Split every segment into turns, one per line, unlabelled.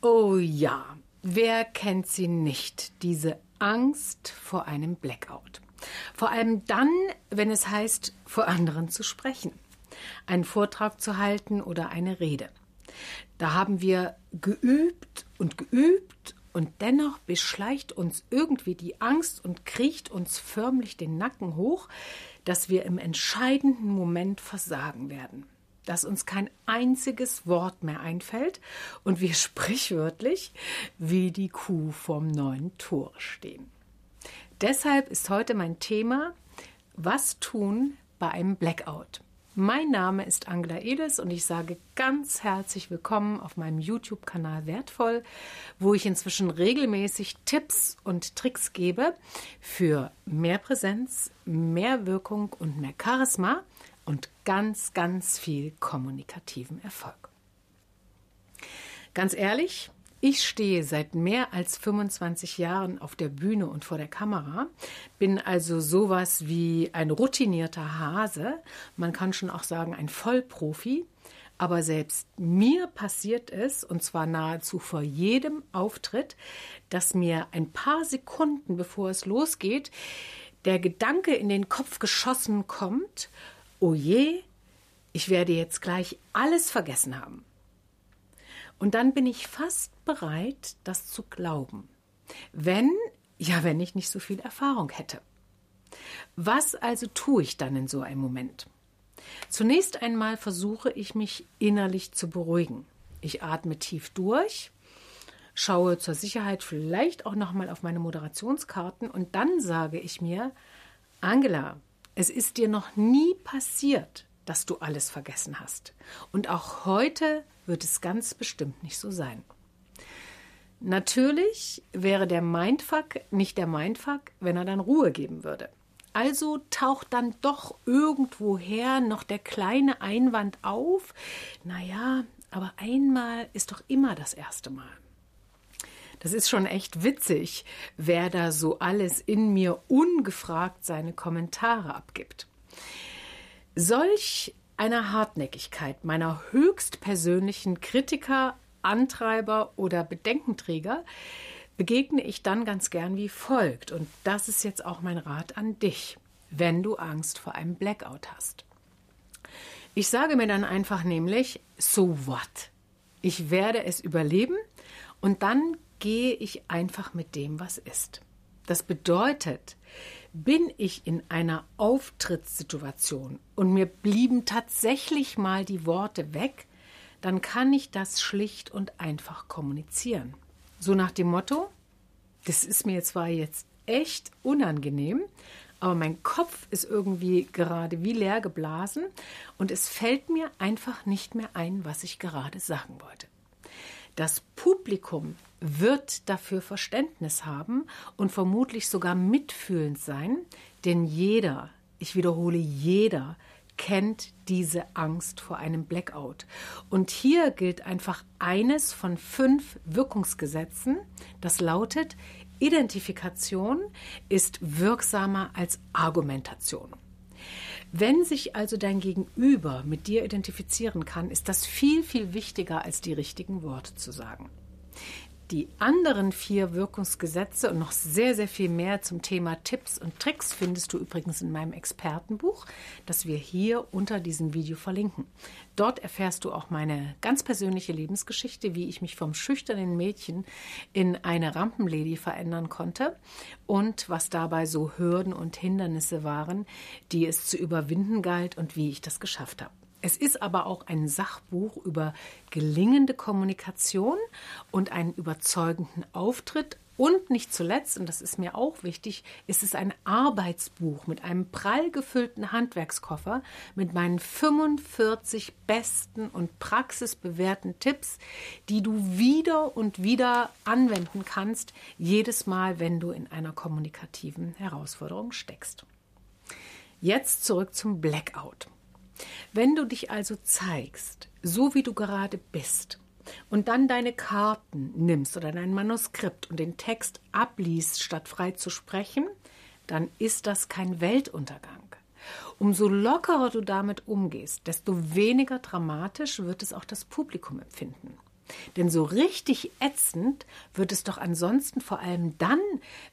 Oh ja, wer kennt sie nicht, diese Angst vor einem Blackout? Vor allem dann, wenn es heißt, vor anderen zu sprechen, einen Vortrag zu halten oder eine Rede. Da haben wir geübt und geübt und dennoch beschleicht uns irgendwie die Angst und kriecht uns förmlich den Nacken hoch, dass wir im entscheidenden Moment versagen werden dass uns kein einziges Wort mehr einfällt und wir sprichwörtlich wie die Kuh vorm neuen Tor stehen. Deshalb ist heute mein Thema, was tun bei einem Blackout? Mein Name ist Angela Edes und ich sage ganz herzlich willkommen auf meinem YouTube-Kanal Wertvoll, wo ich inzwischen regelmäßig Tipps und Tricks gebe für mehr Präsenz, mehr Wirkung und mehr Charisma und ganz, ganz viel kommunikativen Erfolg. Ganz ehrlich, ich stehe seit mehr als 25 Jahren auf der Bühne und vor der Kamera, bin also sowas wie ein routinierter Hase, man kann schon auch sagen ein Vollprofi, aber selbst mir passiert es, und zwar nahezu vor jedem Auftritt, dass mir ein paar Sekunden bevor es losgeht, der Gedanke in den Kopf geschossen kommt, oh je, ich werde jetzt gleich alles vergessen haben. Und dann bin ich fast bereit, das zu glauben. Wenn, ja, wenn ich nicht so viel Erfahrung hätte. Was also tue ich dann in so einem Moment? Zunächst einmal versuche ich mich innerlich zu beruhigen. Ich atme tief durch, schaue zur Sicherheit vielleicht auch noch mal auf meine Moderationskarten und dann sage ich mir, Angela, es ist dir noch nie passiert, dass du alles vergessen hast. Und auch heute wird es ganz bestimmt nicht so sein. Natürlich wäre der Mindfuck nicht der Mindfuck, wenn er dann Ruhe geben würde. Also taucht dann doch irgendwoher noch der kleine Einwand auf. Naja, aber einmal ist doch immer das erste Mal. Das ist schon echt witzig, wer da so alles in mir ungefragt seine Kommentare abgibt. Solch einer Hartnäckigkeit meiner höchstpersönlichen Kritiker, Antreiber oder Bedenkenträger begegne ich dann ganz gern wie folgt. Und das ist jetzt auch mein Rat an dich, wenn du Angst vor einem Blackout hast. Ich sage mir dann einfach nämlich, so what? Ich werde es überleben und dann gehe ich einfach mit dem, was ist. Das bedeutet, bin ich in einer Auftrittssituation und mir blieben tatsächlich mal die Worte weg, dann kann ich das schlicht und einfach kommunizieren. So nach dem Motto, das ist mir zwar jetzt echt unangenehm, aber mein Kopf ist irgendwie gerade wie leer geblasen und es fällt mir einfach nicht mehr ein, was ich gerade sagen wollte. Das Publikum wird dafür Verständnis haben und vermutlich sogar mitfühlend sein, denn jeder, ich wiederhole, jeder kennt diese Angst vor einem Blackout. Und hier gilt einfach eines von fünf Wirkungsgesetzen, das lautet, Identifikation ist wirksamer als Argumentation. Wenn sich also dein Gegenüber mit dir identifizieren kann, ist das viel, viel wichtiger, als die richtigen Worte zu sagen. Die anderen vier Wirkungsgesetze und noch sehr, sehr viel mehr zum Thema Tipps und Tricks findest du übrigens in meinem Expertenbuch, das wir hier unter diesem Video verlinken. Dort erfährst du auch meine ganz persönliche Lebensgeschichte, wie ich mich vom schüchternen Mädchen in eine Rampenlady verändern konnte und was dabei so Hürden und Hindernisse waren, die es zu überwinden galt und wie ich das geschafft habe. Es ist aber auch ein Sachbuch über gelingende Kommunikation und einen überzeugenden Auftritt. Und nicht zuletzt, und das ist mir auch wichtig, ist es ein Arbeitsbuch mit einem prall gefüllten Handwerkskoffer mit meinen 45 besten und praxisbewährten Tipps, die du wieder und wieder anwenden kannst, jedes Mal, wenn du in einer kommunikativen Herausforderung steckst. Jetzt zurück zum Blackout. Wenn du dich also zeigst, so wie du gerade bist, und dann deine Karten nimmst oder dein Manuskript und den Text abliest, statt frei zu sprechen, dann ist das kein Weltuntergang. Umso lockerer du damit umgehst, desto weniger dramatisch wird es auch das Publikum empfinden. Denn so richtig ätzend wird es doch ansonsten vor allem dann,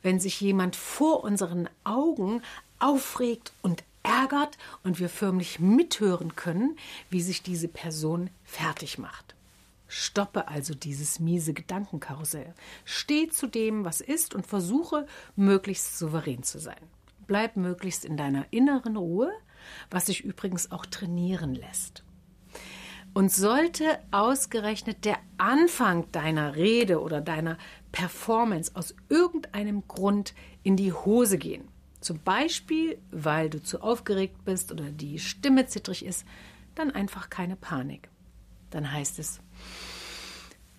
wenn sich jemand vor unseren Augen aufregt und ärgert und wir förmlich mithören können, wie sich diese Person fertig macht. Stoppe also dieses miese Gedankenkarussell. Steh zu dem, was ist und versuche, möglichst souverän zu sein. Bleib möglichst in deiner inneren Ruhe, was sich übrigens auch trainieren lässt. Und sollte ausgerechnet der Anfang deiner Rede oder deiner Performance aus irgendeinem Grund in die Hose gehen, zum Beispiel weil du zu aufgeregt bist oder die Stimme zittrig ist, dann einfach keine Panik. Dann heißt es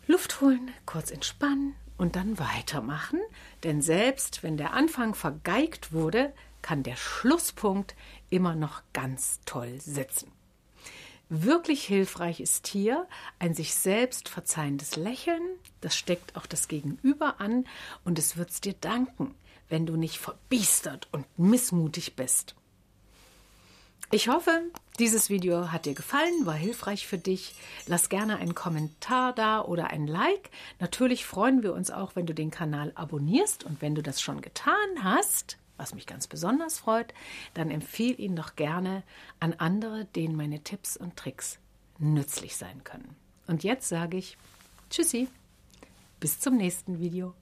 Luft holen, kurz entspannen und dann weitermachen, denn selbst wenn der Anfang vergeigt wurde, kann der Schlusspunkt immer noch ganz toll sitzen. Wirklich hilfreich ist hier ein sich selbst verzeihendes Lächeln, das steckt auch das Gegenüber an und es wird's dir danken, wenn du nicht verbiestert und missmutig bist. Ich hoffe, dieses Video hat dir gefallen, war hilfreich für dich. Lass gerne einen Kommentar da oder ein Like. Natürlich freuen wir uns auch, wenn du den Kanal abonnierst und wenn du das schon getan hast, was mich ganz besonders freut, dann empfehle ihn doch gerne an andere, denen meine Tipps und Tricks nützlich sein können. Und jetzt sage ich Tschüssi, bis zum nächsten Video.